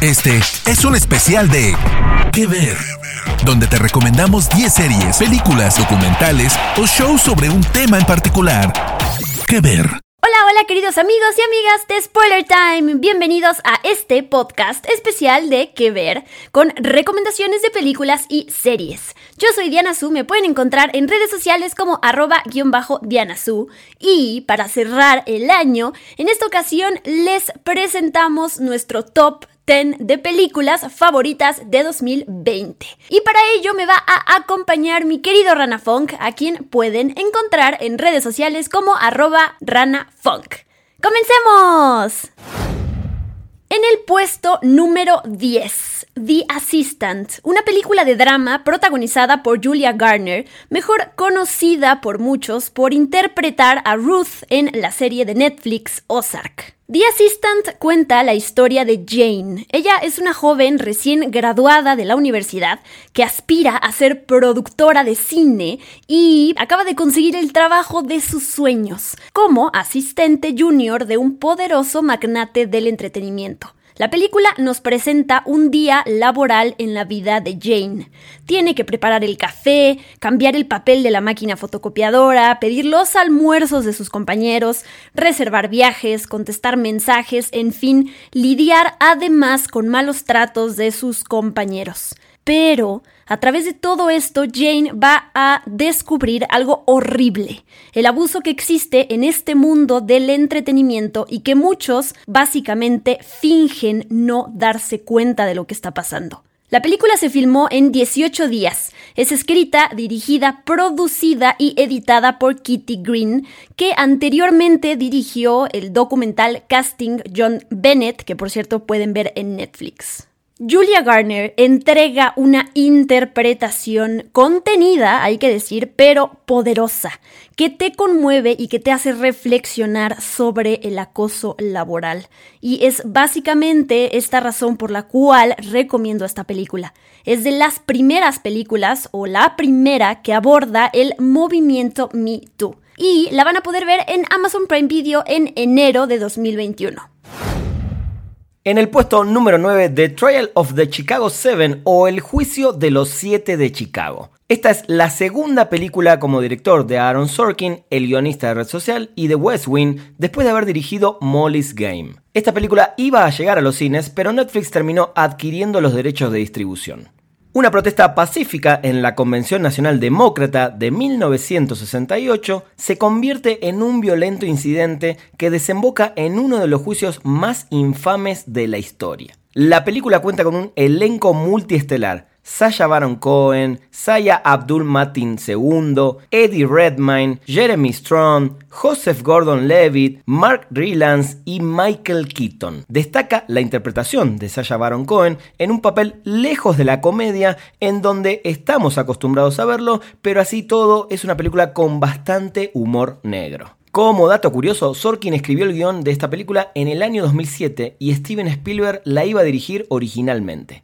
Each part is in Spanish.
Este es un especial de ¿Qué ver? Donde te recomendamos 10 series, películas, documentales o shows sobre un tema en particular. ¿Qué ver? Hola, hola queridos amigos y amigas de Spoiler Time. Bienvenidos a este podcast especial de Que ver con recomendaciones de películas y series. Yo soy Diana Su, me pueden encontrar en redes sociales como arroba guion bajo Diana Su. Y para cerrar el año, en esta ocasión les presentamos nuestro top 10 de películas favoritas de 2020. Y para ello me va a acompañar mi querido Rana Funk, a quien pueden encontrar en redes sociales como arroba ranafunk. ¡Comencemos! En el puesto número 10, The Assistant, una película de drama protagonizada por Julia Garner, mejor conocida por muchos por interpretar a Ruth en la serie de Netflix Ozark. The Assistant cuenta la historia de Jane. Ella es una joven recién graduada de la universidad que aspira a ser productora de cine y acaba de conseguir el trabajo de sus sueños como asistente junior de un poderoso magnate del entretenimiento. La película nos presenta un día laboral en la vida de Jane. Tiene que preparar el café, cambiar el papel de la máquina fotocopiadora, pedir los almuerzos de sus compañeros, reservar viajes, contestar mensajes, en fin, lidiar además con malos tratos de sus compañeros. Pero a través de todo esto, Jane va a descubrir algo horrible, el abuso que existe en este mundo del entretenimiento y que muchos básicamente fingen no darse cuenta de lo que está pasando. La película se filmó en 18 días. Es escrita, dirigida, producida y editada por Kitty Green, que anteriormente dirigió el documental Casting John Bennett, que por cierto pueden ver en Netflix. Julia Garner entrega una interpretación contenida, hay que decir, pero poderosa, que te conmueve y que te hace reflexionar sobre el acoso laboral. Y es básicamente esta razón por la cual recomiendo esta película. Es de las primeras películas o la primera que aborda el movimiento Me Too. Y la van a poder ver en Amazon Prime Video en enero de 2021. En el puesto número 9, The Trial of the Chicago 7 o El Juicio de los Siete de Chicago. Esta es la segunda película como director de Aaron Sorkin, el guionista de Red Social, y de West Wing, después de haber dirigido Molly's Game. Esta película iba a llegar a los cines, pero Netflix terminó adquiriendo los derechos de distribución. Una protesta pacífica en la Convención Nacional Demócrata de 1968 se convierte en un violento incidente que desemboca en uno de los juicios más infames de la historia. La película cuenta con un elenco multiestelar, Sasha Baron Cohen, Saya Abdul Matin II, Eddie Redmayne, Jeremy Strong, Joseph Gordon-Levitt, Mark Rylance y Michael Keaton. Destaca la interpretación de Sasha Baron Cohen en un papel lejos de la comedia en donde estamos acostumbrados a verlo, pero así todo es una película con bastante humor negro. Como dato curioso, Sorkin escribió el guion de esta película en el año 2007 y Steven Spielberg la iba a dirigir originalmente.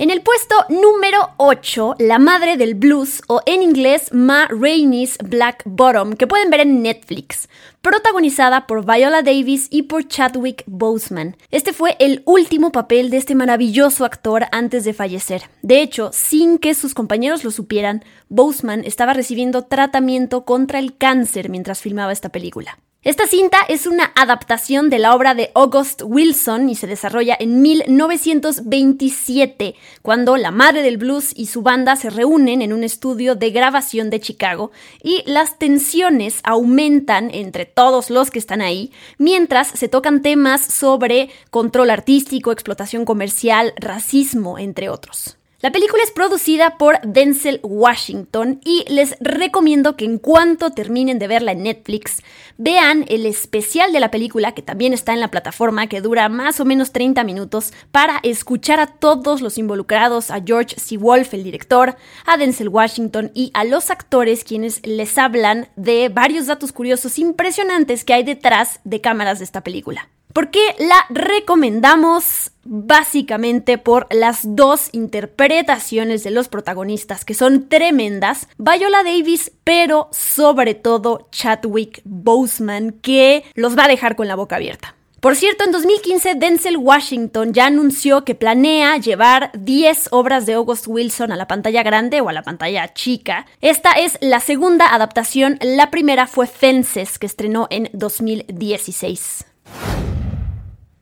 En el puesto número 8, La Madre del Blues, o en inglés Ma Rainey's Black Bottom, que pueden ver en Netflix, protagonizada por Viola Davis y por Chadwick Boseman. Este fue el último papel de este maravilloso actor antes de fallecer. De hecho, sin que sus compañeros lo supieran, Boseman estaba recibiendo tratamiento contra el cáncer mientras filmaba esta película. Esta cinta es una adaptación de la obra de August Wilson y se desarrolla en 1927, cuando la madre del blues y su banda se reúnen en un estudio de grabación de Chicago y las tensiones aumentan entre todos los que están ahí, mientras se tocan temas sobre control artístico, explotación comercial, racismo, entre otros. La película es producida por Denzel Washington y les recomiendo que en cuanto terminen de verla en Netflix, vean el especial de la película que también está en la plataforma que dura más o menos 30 minutos para escuchar a todos los involucrados, a George C. Wolf, el director, a Denzel Washington y a los actores quienes les hablan de varios datos curiosos impresionantes que hay detrás de cámaras de esta película. ¿Por qué la recomendamos? Básicamente por las dos interpretaciones de los protagonistas que son tremendas. Viola Davis, pero sobre todo Chadwick Boseman, que los va a dejar con la boca abierta. Por cierto, en 2015 Denzel Washington ya anunció que planea llevar 10 obras de August Wilson a la pantalla grande o a la pantalla chica. Esta es la segunda adaptación, la primera fue Fences, que estrenó en 2016.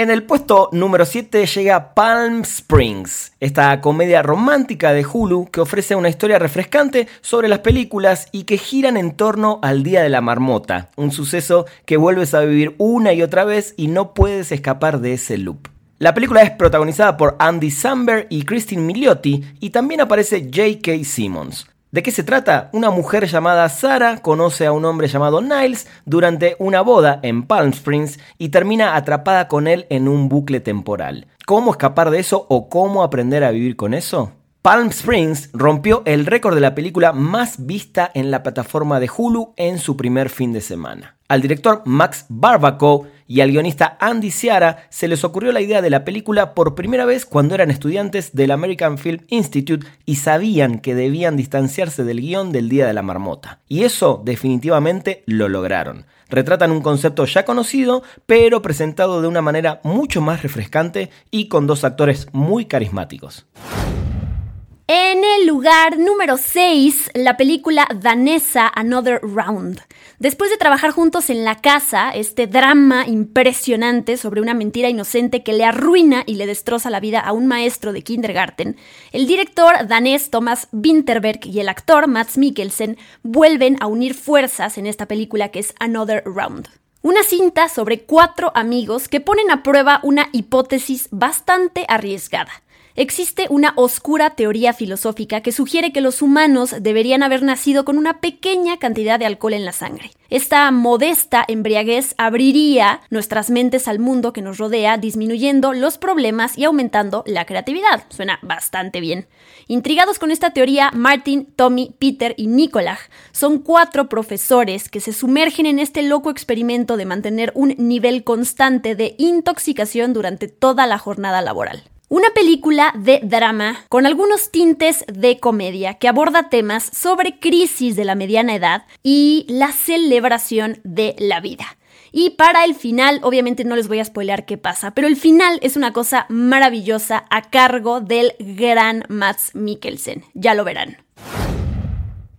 En el puesto número 7 llega Palm Springs, esta comedia romántica de Hulu que ofrece una historia refrescante sobre las películas y que giran en torno al Día de la Marmota, un suceso que vuelves a vivir una y otra vez y no puedes escapar de ese loop. La película es protagonizada por Andy Samberg y Christine Milioti y también aparece J.K. Simmons. ¿De qué se trata? Una mujer llamada Sara conoce a un hombre llamado Niles durante una boda en Palm Springs y termina atrapada con él en un bucle temporal. ¿Cómo escapar de eso o cómo aprender a vivir con eso? Palm Springs rompió el récord de la película más vista en la plataforma de Hulu en su primer fin de semana. Al director Max Barbaco y al guionista Andy Ciara se les ocurrió la idea de la película por primera vez cuando eran estudiantes del American Film Institute y sabían que debían distanciarse del guion del Día de la Marmota. Y eso definitivamente lo lograron. Retratan un concepto ya conocido, pero presentado de una manera mucho más refrescante y con dos actores muy carismáticos. En el lugar número 6, la película danesa Another Round. Después de trabajar juntos en la casa, este drama impresionante sobre una mentira inocente que le arruina y le destroza la vida a un maestro de kindergarten, el director danés Thomas Winterberg y el actor Mats Mikkelsen vuelven a unir fuerzas en esta película que es Another Round. Una cinta sobre cuatro amigos que ponen a prueba una hipótesis bastante arriesgada Existe una oscura teoría filosófica que sugiere que los humanos deberían haber nacido con una pequeña cantidad de alcohol en la sangre. Esta modesta embriaguez abriría nuestras mentes al mundo que nos rodea, disminuyendo los problemas y aumentando la creatividad. Suena bastante bien. Intrigados con esta teoría, Martin, Tommy, Peter y Nicolaj son cuatro profesores que se sumergen en este loco experimento de mantener un nivel constante de intoxicación durante toda la jornada laboral. Una película de drama con algunos tintes de comedia que aborda temas sobre crisis de la mediana edad y la celebración de la vida. Y para el final, obviamente no les voy a spoilear qué pasa, pero el final es una cosa maravillosa a cargo del gran Mats Mikkelsen. Ya lo verán.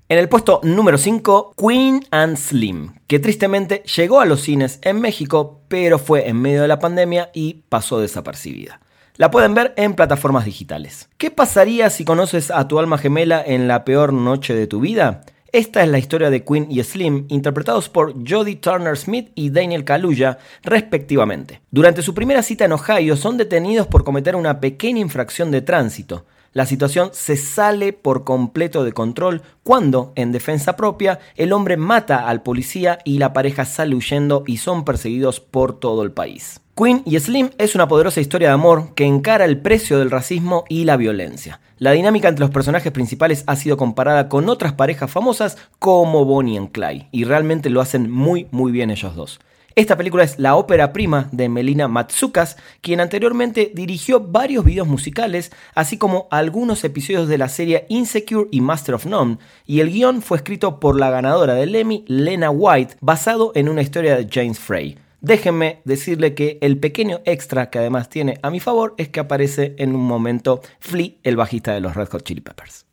En el puesto número 5, Queen and Slim, que tristemente llegó a los cines en México, pero fue en medio de la pandemia y pasó desapercibida. La pueden ver en plataformas digitales. ¿Qué pasaría si conoces a tu alma gemela en la peor noche de tu vida? Esta es la historia de Queen y Slim, interpretados por Jodie Turner Smith y Daniel Kaluuya, respectivamente. Durante su primera cita en Ohio son detenidos por cometer una pequeña infracción de tránsito. La situación se sale por completo de control cuando, en defensa propia, el hombre mata al policía y la pareja sale huyendo y son perseguidos por todo el país. Queen y Slim es una poderosa historia de amor que encara el precio del racismo y la violencia. La dinámica entre los personajes principales ha sido comparada con otras parejas famosas como Bonnie y Clyde, y realmente lo hacen muy muy bien ellos dos. Esta película es la ópera prima de Melina Matsukas, quien anteriormente dirigió varios videos musicales, así como algunos episodios de la serie Insecure y Master of None, y el guion fue escrito por la ganadora del Emmy, Lena White, basado en una historia de James Frey. Déjenme decirle que el pequeño extra que además tiene a mi favor es que aparece en un momento Flea, el bajista de los Red Hot Chili Peppers.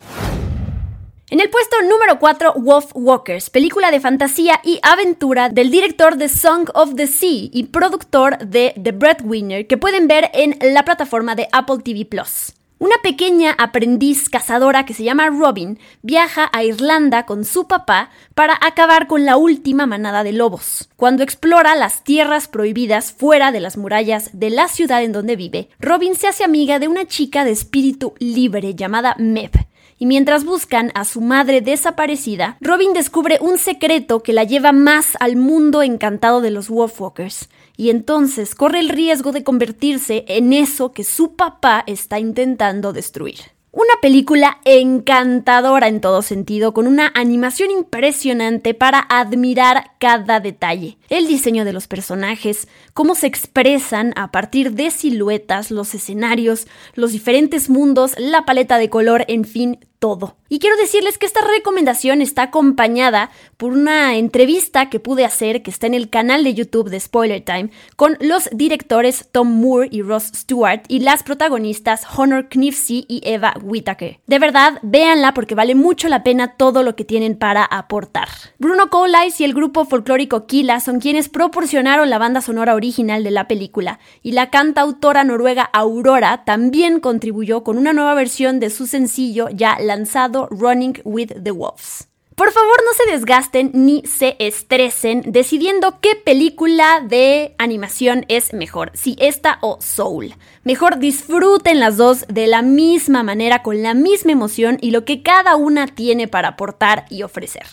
En el puesto número 4, Wolf Walkers, película de fantasía y aventura del director de Song of the Sea y productor de The Breadwinner que pueden ver en la plataforma de Apple TV Plus. Una pequeña aprendiz cazadora que se llama Robin viaja a Irlanda con su papá para acabar con la última manada de lobos. Cuando explora las tierras prohibidas fuera de las murallas de la ciudad en donde vive, Robin se hace amiga de una chica de espíritu libre llamada Meb, y mientras buscan a su madre desaparecida, Robin descubre un secreto que la lleva más al mundo encantado de los Wolfwalkers, y entonces corre el riesgo de convertirse en eso que su papá está intentando destruir. Una película encantadora en todo sentido, con una animación impresionante para admirar cada detalle. El diseño de los personajes, cómo se expresan a partir de siluetas, los escenarios, los diferentes mundos, la paleta de color, en fin, todo. Y quiero decirles que esta recomendación está acompañada por una entrevista que pude hacer, que está en el canal de YouTube de Spoiler Time, con los directores Tom Moore y Ross Stewart y las protagonistas Honor Knifsey y Eva Whittaker. De verdad, véanla porque vale mucho la pena todo lo que tienen para aportar. Bruno Colais y el grupo folclórico Kila son quienes proporcionaron la banda sonora original de la película, y la cantautora noruega Aurora también contribuyó con una nueva versión de su sencillo ya lanzado Running with the Wolves. Por favor, no se desgasten ni se estresen decidiendo qué película de animación es mejor, si esta o Soul. Mejor disfruten las dos de la misma manera, con la misma emoción y lo que cada una tiene para aportar y ofrecer.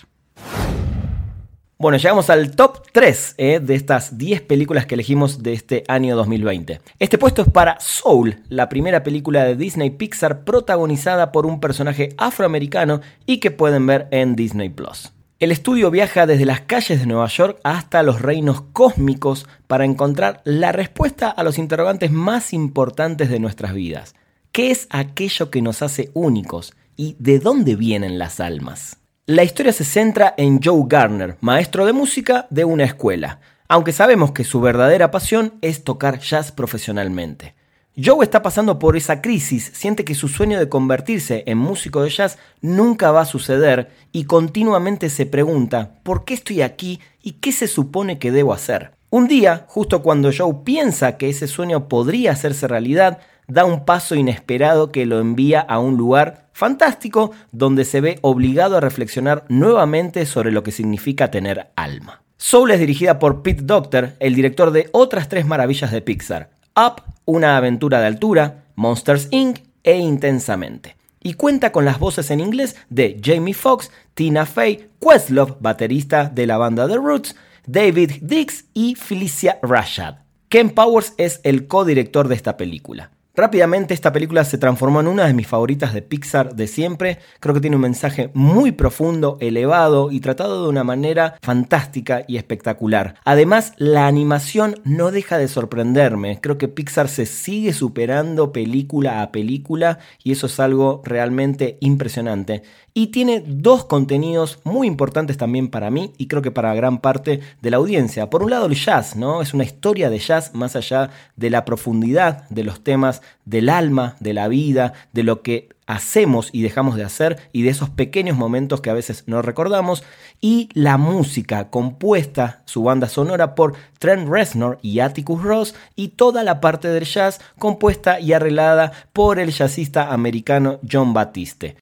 Bueno, llegamos al top 3 eh, de estas 10 películas que elegimos de este año 2020. Este puesto es para Soul, la primera película de Disney Pixar protagonizada por un personaje afroamericano y que pueden ver en Disney Plus. El estudio viaja desde las calles de Nueva York hasta los reinos cósmicos para encontrar la respuesta a los interrogantes más importantes de nuestras vidas. ¿Qué es aquello que nos hace únicos? ¿Y de dónde vienen las almas? La historia se centra en Joe Garner, maestro de música de una escuela, aunque sabemos que su verdadera pasión es tocar jazz profesionalmente. Joe está pasando por esa crisis, siente que su sueño de convertirse en músico de jazz nunca va a suceder y continuamente se pregunta ¿por qué estoy aquí y qué se supone que debo hacer? Un día, justo cuando Joe piensa que ese sueño podría hacerse realidad, da un paso inesperado que lo envía a un lugar fantástico donde se ve obligado a reflexionar nuevamente sobre lo que significa tener alma. Soul es dirigida por Pete Doctor, el director de otras tres maravillas de Pixar, Up, Una aventura de altura, Monsters Inc. e Intensamente. Y cuenta con las voces en inglés de Jamie Foxx, Tina Fey, Questlove, baterista de la banda The Roots, David Dix y Felicia Rashad. Ken Powers es el co-director de esta película. Rápidamente esta película se transformó en una de mis favoritas de Pixar de siempre. Creo que tiene un mensaje muy profundo, elevado y tratado de una manera fantástica y espectacular. Además, la animación no deja de sorprenderme. Creo que Pixar se sigue superando película a película y eso es algo realmente impresionante y tiene dos contenidos muy importantes también para mí y creo que para gran parte de la audiencia. Por un lado el jazz, ¿no? Es una historia de jazz más allá de la profundidad de los temas del alma, de la vida, de lo que hacemos y dejamos de hacer y de esos pequeños momentos que a veces no recordamos y la música compuesta, su banda sonora por Trent Reznor y Atticus Ross y toda la parte del jazz compuesta y arreglada por el jazzista americano John Batiste.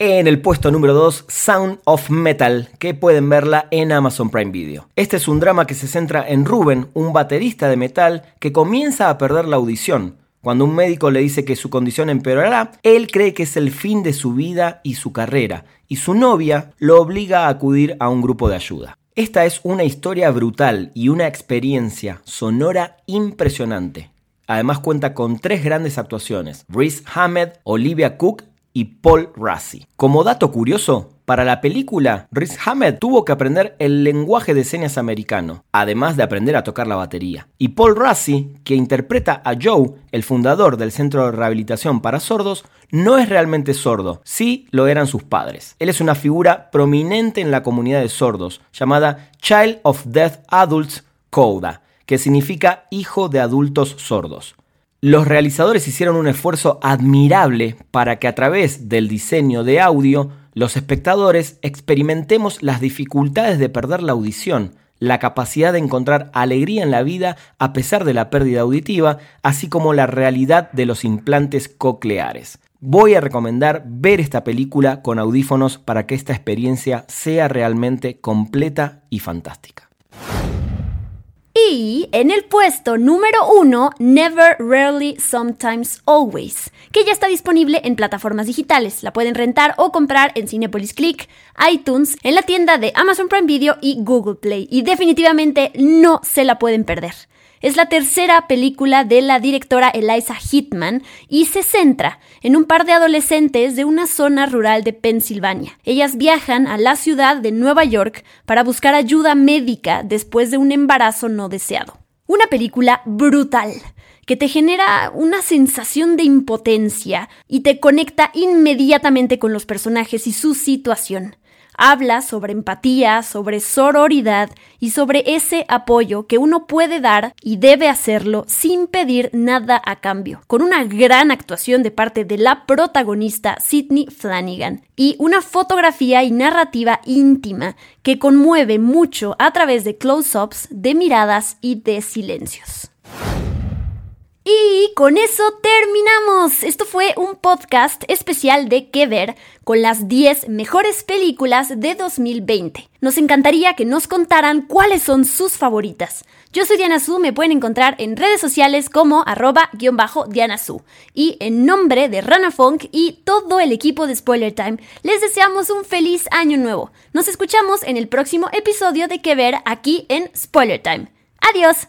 En el puesto número 2, Sound of Metal, que pueden verla en Amazon Prime Video. Este es un drama que se centra en Ruben, un baterista de metal que comienza a perder la audición. Cuando un médico le dice que su condición empeorará, él cree que es el fin de su vida y su carrera, y su novia lo obliga a acudir a un grupo de ayuda. Esta es una historia brutal y una experiencia sonora impresionante. Además cuenta con tres grandes actuaciones, Rhys Hamed, Olivia Cook y Paul Rassi. Como dato curioso, para la película, Rhys Hamed tuvo que aprender el lenguaje de señas americano, además de aprender a tocar la batería. Y Paul Rassi, que interpreta a Joe, el fundador del Centro de Rehabilitación para Sordos, no es realmente sordo, sí lo eran sus padres. Él es una figura prominente en la comunidad de sordos, llamada Child of Deaf Adults CODA, que significa hijo de adultos sordos. Los realizadores hicieron un esfuerzo admirable para que a través del diseño de audio los espectadores experimentemos las dificultades de perder la audición, la capacidad de encontrar alegría en la vida a pesar de la pérdida auditiva, así como la realidad de los implantes cocleares. Voy a recomendar ver esta película con audífonos para que esta experiencia sea realmente completa y fantástica. Y en el puesto número uno, Never, Rarely, Sometimes, Always, que ya está disponible en plataformas digitales. La pueden rentar o comprar en Cinepolis Click, iTunes, en la tienda de Amazon Prime Video y Google Play. Y definitivamente no se la pueden perder. Es la tercera película de la directora Eliza Hitman y se centra en un par de adolescentes de una zona rural de Pensilvania. Ellas viajan a la ciudad de Nueva York para buscar ayuda médica después de un embarazo no deseado. Una película brutal que te genera una sensación de impotencia y te conecta inmediatamente con los personajes y su situación. Habla sobre empatía, sobre sororidad y sobre ese apoyo que uno puede dar y debe hacerlo sin pedir nada a cambio, con una gran actuación de parte de la protagonista Sidney Flanagan y una fotografía y narrativa íntima que conmueve mucho a través de close-ups, de miradas y de silencios. Y con eso terminamos. Esto fue un podcast especial de Que Ver con las 10 mejores películas de 2020. Nos encantaría que nos contaran cuáles son sus favoritas. Yo soy Diana Su, me pueden encontrar en redes sociales como arroba guion bajo Diana Su. Y en nombre de Rana Funk y todo el equipo de Spoiler Time, les deseamos un feliz año nuevo. Nos escuchamos en el próximo episodio de Que Ver aquí en Spoiler Time. Adiós.